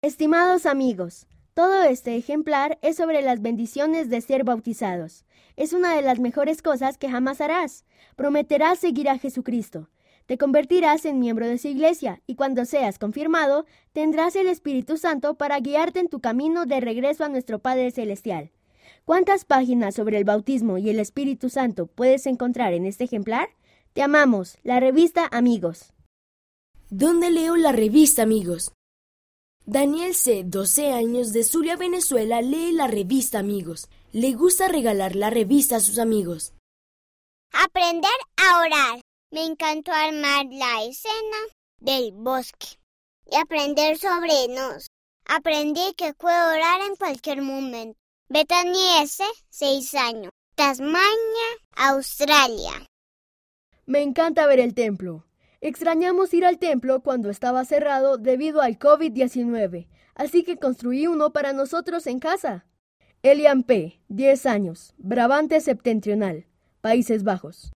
Estimados amigos, todo este ejemplar es sobre las bendiciones de ser bautizados. Es una de las mejores cosas que jamás harás. Prometerás seguir a Jesucristo. Te convertirás en miembro de su iglesia y cuando seas confirmado, tendrás el Espíritu Santo para guiarte en tu camino de regreso a nuestro Padre Celestial. ¿Cuántas páginas sobre el bautismo y el Espíritu Santo puedes encontrar en este ejemplar? Te amamos, la revista Amigos. ¿Dónde leo la revista Amigos? Daniel C., 12 años, de Zulia, Venezuela, lee la revista Amigos. Le gusta regalar la revista a sus amigos. Aprender a orar. Me encantó armar la escena del bosque y aprender sobre nos. Aprendí que puedo orar en cualquier momento. Bethany S., 6 años. Tasmania, Australia. Me encanta ver el templo. Extrañamos ir al templo cuando estaba cerrado debido al COVID-19, así que construí uno para nosotros en casa. Elian P., 10 años, Brabante Septentrional, Países Bajos.